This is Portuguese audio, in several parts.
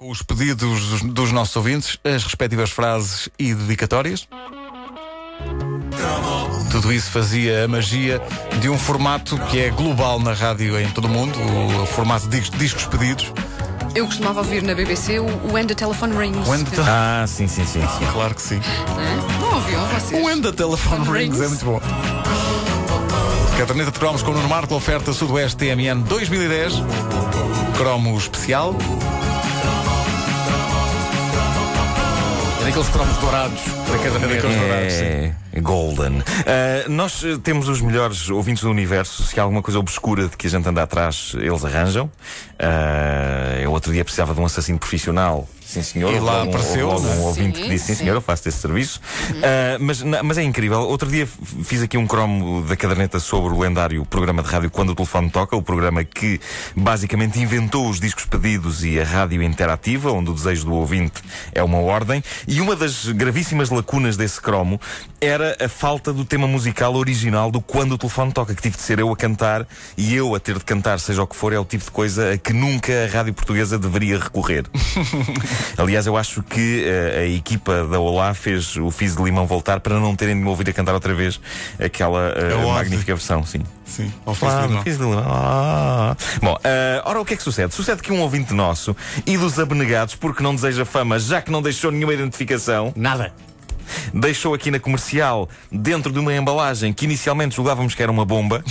Com os pedidos dos, dos nossos ouvintes, as respectivas frases e dedicatórias. Tudo isso fazia a magia de um formato que é global na rádio em todo o mundo, o formato de discos, pedidos. Eu costumava ouvir na BBC o When the Telephone Rings. When the- Ah, sim, sim, sim, sim. Claro que sim. Hã? Não ouviam vocês? O When the Telephone Rings Rings. é muito bom. Caderneta de cromos com o Nuno Marco, oferta Sudoeste TMN 2010. Cromo especial. Daqueles cromos dourados da caderneta. É Golden. Ah, nós eh, temos os melhores ouvintes do universo. Se há alguma coisa obscura de que a gente anda atrás, eles arranjam. Ah, eu outro dia precisava de um assassino profissional. Sim, senhor. E lá um- apareceu, logo né? um ouvinte Sim, que disse: Sim, sim. senhor, eu faço esse serviço. Ah, mas, na- mas é incrível. Outro dia fiz aqui um cromo da caderneta sobre o lendário programa de rádio Quando o Telefone Toca, o programa que basicamente inventou os discos pedidos e a rádio interativa, onde o desejo do ouvinte é uma ordem. E uma das gravíssimas lacunas desse cromo era a falta do tema musical original do Quando o Telefone Toca, que tive de ser eu a cantar e eu a ter de cantar, seja o que for, é o tipo de coisa a que nunca a rádio portuguesa deveria recorrer. Aliás, eu acho que eh, a equipa da Olá fez o Fiz de Limão voltar para não terem de me ouvir a cantar outra vez aquela eh, É magnífica versão, sim. Sim, ao fiz de limão. Ah. Bom, eh, ora o que é que sucede? Sucede que um ouvinte nosso e dos abnegados, porque não deseja fama, já que não deixou nenhuma identificação, Nada. Deixou aqui na comercial, dentro de uma embalagem que inicialmente julgávamos que era uma bomba,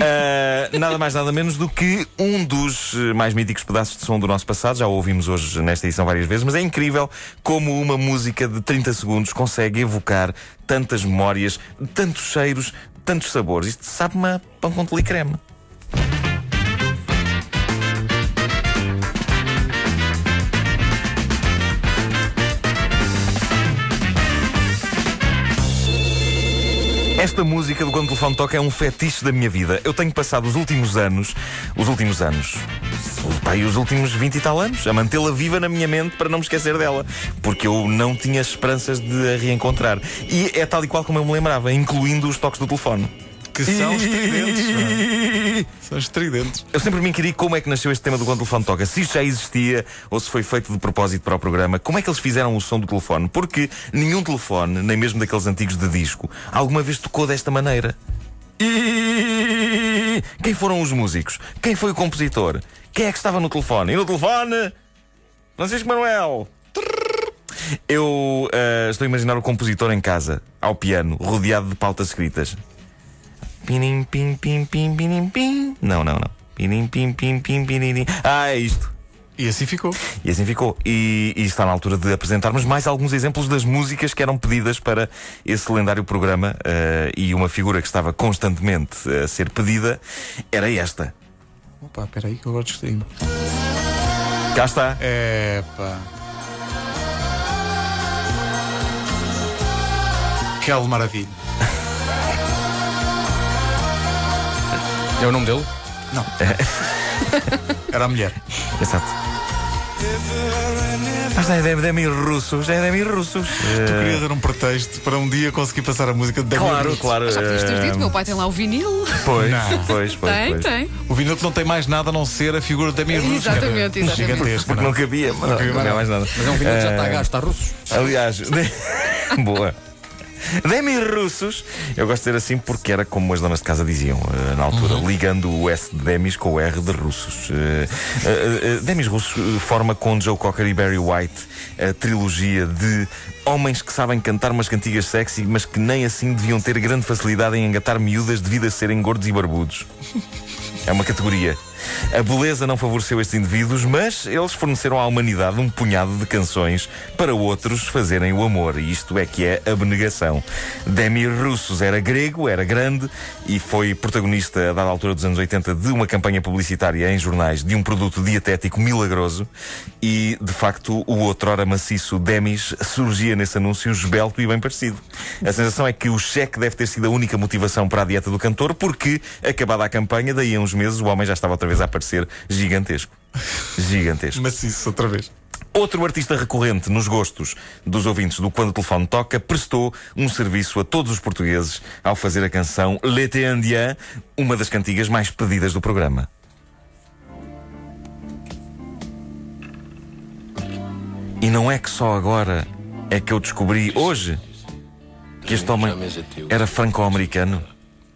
ah, nada mais nada menos do que um dos eh, mais míticos pedaços de som do nosso passado. Já o ouvimos hoje nesta edição várias vezes, mas é incrível como uma música de 30 segundos consegue evocar tantas memórias, tantos cheiros, tantos sabores. Isto sabe-me pão com creme. Esta música do Quando o Telefone Toca é um fetiche da minha vida. Eu tenho passado os últimos anos, os últimos anos, e os últimos 20 e tal anos, a mantê-la viva na minha mente para não me esquecer dela. Porque eu não tinha esperanças de a reencontrar. E é tal e qual como eu me lembrava, incluindo os toques do telefone. Que são estridentes. é? São estridentes. Eu sempre me inquiri como é que nasceu este tema do quando o telefone toca. Se isto já existia ou se foi feito de propósito para o programa. Como é que eles fizeram o som do telefone? Porque nenhum telefone, nem mesmo daqueles antigos de disco, alguma vez tocou desta maneira. Quem foram os músicos? Quem foi o compositor? Quem é que estava no telefone? E no telefone? Francisco Manuel. Eu ah, estou a imaginar o compositor em casa, ao piano, rodeado de pautas escritas. Pinim, pim, pim, pim, pinim, pim. Não, não, não. Pinim, pim, pim, pim, pinim. Ah, é isto. E assim ficou. E assim ficou. E, e está na altura de apresentarmos mais alguns exemplos das músicas que eram pedidas para esse lendário programa. eh, e uma figura que estava constantemente a ser pedida era esta. Opa, peraí que eu agora distraí Cá está. Pá. Que maravilha. É o nome dele? Não. Era a mulher. Exato. Ah, já é Demi, Russos, já é Demi Russos. Tu querias dar um pretexto para um dia conseguir passar a música de Demi Claro, Russo. claro. Já podias ter eh, dito, meu pai tem lá o vinil. Pois, Não. pois, pois. tem, pois. tem. O vinil que não tem mais nada a não ser a figura de Demi Russo. Exatamente, exatamente. Gigantesca. Porque não não é? cabia, mas não, cabia não é mais nada. Mas é um vinil que já está a Eh, gasto, está russos. Aliás, boa. Demi Russos, eu gosto de dizer assim porque era como as donas de casa diziam eh, na altura, ligando o S de Demis com o R de Russos. Eh, eh, Demis Russos forma com Joe Cocker e Barry White a trilogia de homens que sabem cantar umas cantigas sexy, mas que nem assim deviam ter grande facilidade em engatar miúdas devido a serem gordos e barbudos. É uma categoria. A beleza não favoreceu estes indivíduos, mas eles forneceram à humanidade um punhado de canções para outros fazerem o amor. E isto é que é abnegação. Demi Russos era grego, era grande e foi protagonista, a dada altura dos anos 80, de uma campanha publicitária em jornais de um produto dietético milagroso. E, de facto, o outrora maciço Demis surgia nesse anúncio esbelto e bem parecido. A sensação é que o cheque deve ter sido a única motivação para a dieta do cantor, porque, acabada a campanha, daí a uns meses, o homem já estava outra vez a aparecer gigantesco. Gigantesco. Mas isso, outra vez. Outro artista recorrente nos gostos dos ouvintes do Quando o Telefone Toca prestou um serviço a todos os portugueses ao fazer a canção L'été indien, uma das cantigas mais pedidas do programa. E não é que só agora é que eu descobri hoje que este homem era franco-americano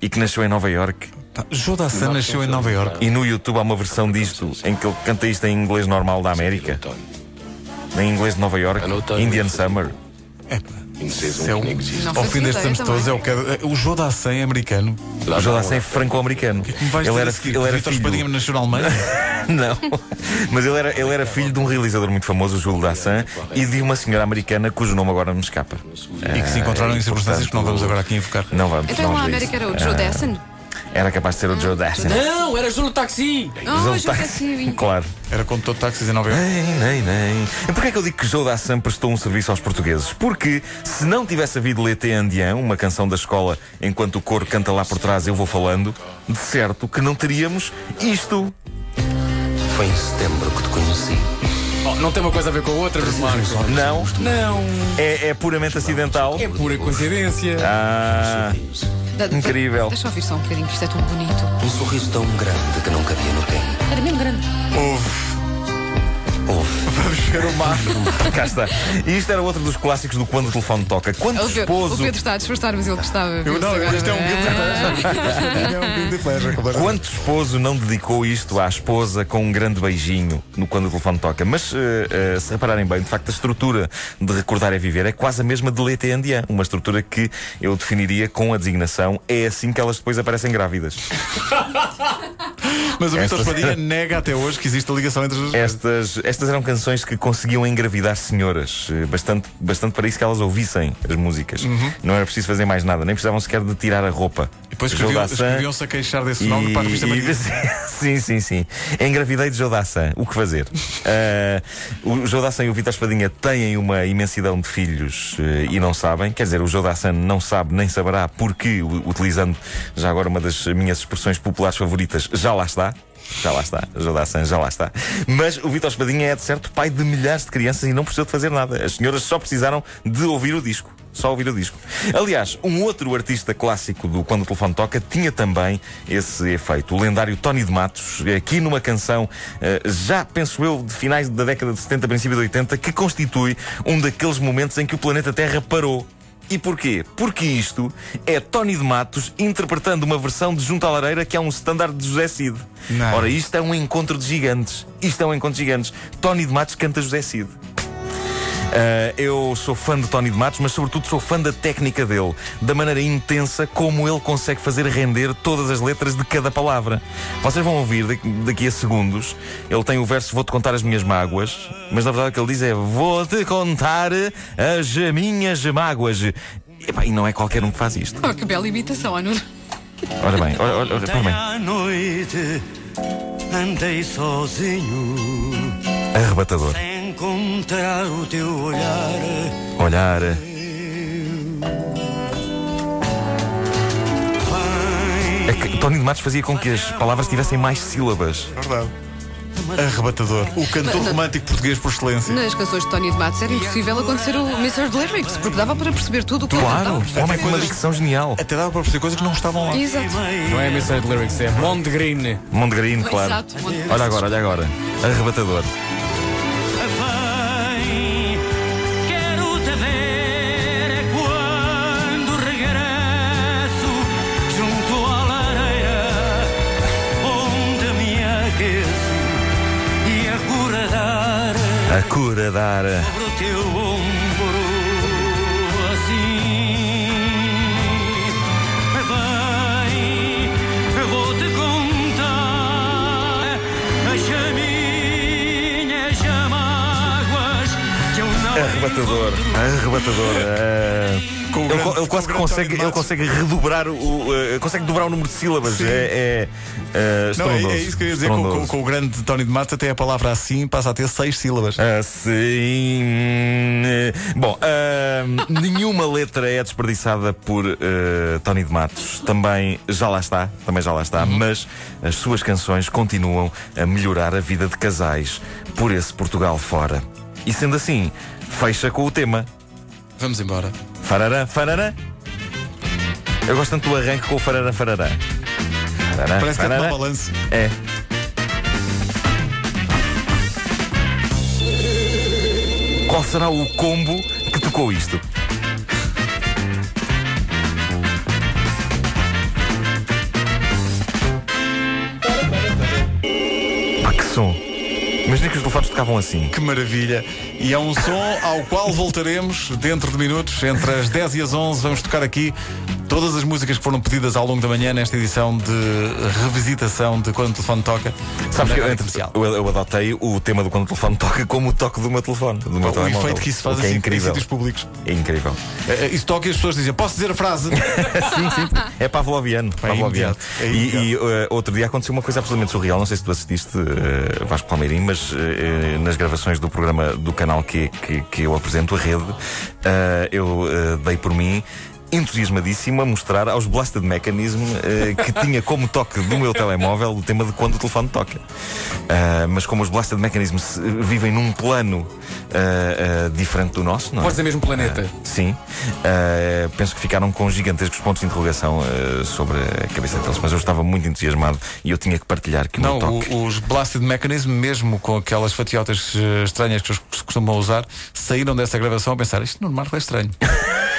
e que nasceu em Nova York. Joe Dassin nasceu em Nova York. E no YouTube há uma versão disto em que ele canta isto em inglês normal da América. Em inglês de Nova York, Indian Summer. Isso é um- ao fim destes anos todos, é o, que, o Joe Dassin é americano. O Jodassin é franco-americano. Me vais Ele era, a ele era Vítor filho. Espadinha nasceu na Alemanha. Não, mas ele era, ele era filho de um realizador muito famoso, o Júlio Dassin, e de uma senhora americana cujo nome agora me escapa. e que se encontraram Ah, em circunstâncias que não vamos agora aqui invocar. Não vamos. Então não ver América era o Joe Ah, Dassin. Era capaz de ser o Joe Dassin. Não, era Júlio Taxi. Oh, Dassin. Dassin. Claro. Era condutor de táxis em Nova York. Nem, nem, nem. E porquê é que eu digo que Joe Dassin prestou um serviço aos portugueses? Porque se não tivesse havido L'été Indien, uma canção da escola, enquanto o coro canta lá por trás, eu vou falando, de certo que não teríamos isto. Foi em setembro que te conheci. Oh, não tem uma coisa a ver com a outra, Marcos. Não, Não. é, é puramente acidental. É pura coincidência. Ah, Incrível. Deixa eu ouvir só um bocadinho, que isto é tão bonito. Um sorriso tão grande que não cabia no tempo. Era mesmo grande. Houve. Vamos ver o mar. cá está. E isto era outro dos clássicos do Quando o Telefone Toca. Quando O esposo. o Pedro está a disfarçar, mas ele gostava. Eu, não, agora. isto é um guilty pleasure. É um guilty pleasure, completamente. Quanto esposo não dedicou isto à esposa com um grande beijinho no quando o telefone toca? Mas eh, eh, se repararem bem, de facto, a estrutura de recordar é viver é quase a mesma de Leite Andian. Uma estrutura que eu definiria com a designação é assim que elas depois aparecem grávidas. Mas o Vítor Esta- Espadinha nega até hoje que existe a ligação entre as duas. Estas, estas eram canções que conseguiam engravidar senhoras. eh, Bastante, bastante para isso que elas ouvissem as músicas. Não era preciso fazer mais nada, nem precisavam sequer de tirar a roupa. E depois escreviam-se a queixar desse nome para a revista e-. Sim, sim, sim. Engravidei de Jodassin. O que fazer? Ah, o Jodassin e o Vitor Espadinha têm uma imensidão de filhos eh, e não sabem. Quer dizer, o Jodassin não sabe nem saberá porque, utilizando já agora uma das minhas expressões populares favoritas, já lá está. Já lá está, Jodassin, já lá está. Mas o Vitor Espadinha é, de certo, pai de milhares de crianças e não precisou de fazer nada. As senhoras só precisaram de ouvir o disco. Só ouvir o disco. Aliás, um outro artista clássico do Quando o Telefone Toca tinha também esse efeito. O lendário Tony de Matos, aqui numa canção, eh, já penso eu, de finais da década de 70, princípio de 80, que constitui um daqueles momentos em que o planeta Terra parou. E porquê? Porque isto é Tony de Matos interpretando uma versão de Junto à Lareira que é um standard de José Cid. Não. Ora, isto é um encontro de gigantes. Isto é um encontro de gigantes. Tony de Matos canta José Cid. Ah, eu sou fã de Tony de Matos, mas sobretudo sou fã da técnica dele, da maneira intensa como ele consegue fazer render todas as letras de cada palavra. Vocês vão ouvir daqui, a segundos. Ele tem o verso Vou-te contar as minhas mágoas, mas na verdade o que ele diz é Vou-te contar as minhas mágoas. Epá, e não é qualquer um que faz isto. Oh, que bela imitação, Anu. Ora bem, ora, ora, ora, ora bem. à noite andei sozinho Arrebatador. Encontrar o teu olhar. Olhar. É que Tony de Matos fazia com que as palavras tivessem mais sílabas. Verdade. Arrebatador. O cantor romântico português por excelência. Nas canções de Tony de Matos era impossível acontecer o Mr. Lyrics, porque dava para perceber tudo o que ele Claro, cantava. o homem com uma dicção genial. Até dava para perceber coisas que não estavam lá. Exato. Não é Mr. Lyrics, é Mondgreen. Mondegrino, claro. Exato. Olha agora, olha agora. Arrebatador. A cura dar. Arrebatador. Arrebatador. Com o ele, grande- ele quase que consegue, ele consegue redobrar o. eh, consegue dobrar o número de sílabas. Sim. É, é, eh, Não, é, é isso que eu ia dizer. Com, com- com o grande Tony de Matos, até a palavra assim passa a ter seis sílabas. Assim. Bom, ah, nenhuma letra é desperdiçada por Tony de Matos. Também já lá está, também já lá está, mas as suas canções continuam a melhorar a vida de casais por esse Portugal fora. E sendo assim, fecha com o tema. Vamos embora. Farará, farará. Eu gosto tanto do arranque com o farará, farará. Farará, Parece que é farará. uma balança. Qual será o combo que tocou isto? Pá, que som! Imagina que os telefones tocavam assim. Que maravilha! E é um som ao qual voltaremos dentro de minutos, entre as 10 e as 11. Vamos tocar aqui todas as músicas que foram pedidas ao longo da manhã nesta edição de revisitação de Quando o Telefone Toca. Sabes que eu, eu, eu adotei o tema do quando o telefone toca como o toque do meu telefone. Do meu O telemóvel. efeito que isso faz que é assim, em incrível. sítios públicos. É incrível. Eh, Isso toca e as pessoas dizem: Posso dizer a frase? sim, sim. É Pavloviano. Pavloviano. imediato, é e e, uh, outro dia aconteceu uma coisa absolutamente surreal. Não sei se tu assististe, uh, Vasco Palmeirim, mas uh, nas gravações do programa do canal que, que, que eu apresento, a rede, eu dei por mim. Entusiasmadíssimo a mostrar aos Blasted Mechanism uh, que tinha como toque do meu telemóvel o tema de quando o telefone toca. Uh, mas como os Blasted Mechanism se- vivem num plano uh, diferente do nosso, não é? Pode ser mesmo planeta. Sim. Penso que ficaram com gigantescos pontos de interrogação sobre a cabeça deles, mas eu estava muito entusiasmado e eu tinha que partilhar que o Não, meu toque. o- os Blasted Mechanism, mesmo com aquelas fatiotas eh, estranhas que eles costumam usar, saíram dessa gravação a pensar: isto no Marco é estranho.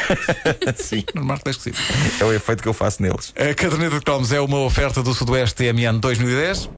Sim, No Marco é esquisito. é o efeito que eu faço neles. A caderneta de cromos é uma oferta do Sudoeste TMN 2010.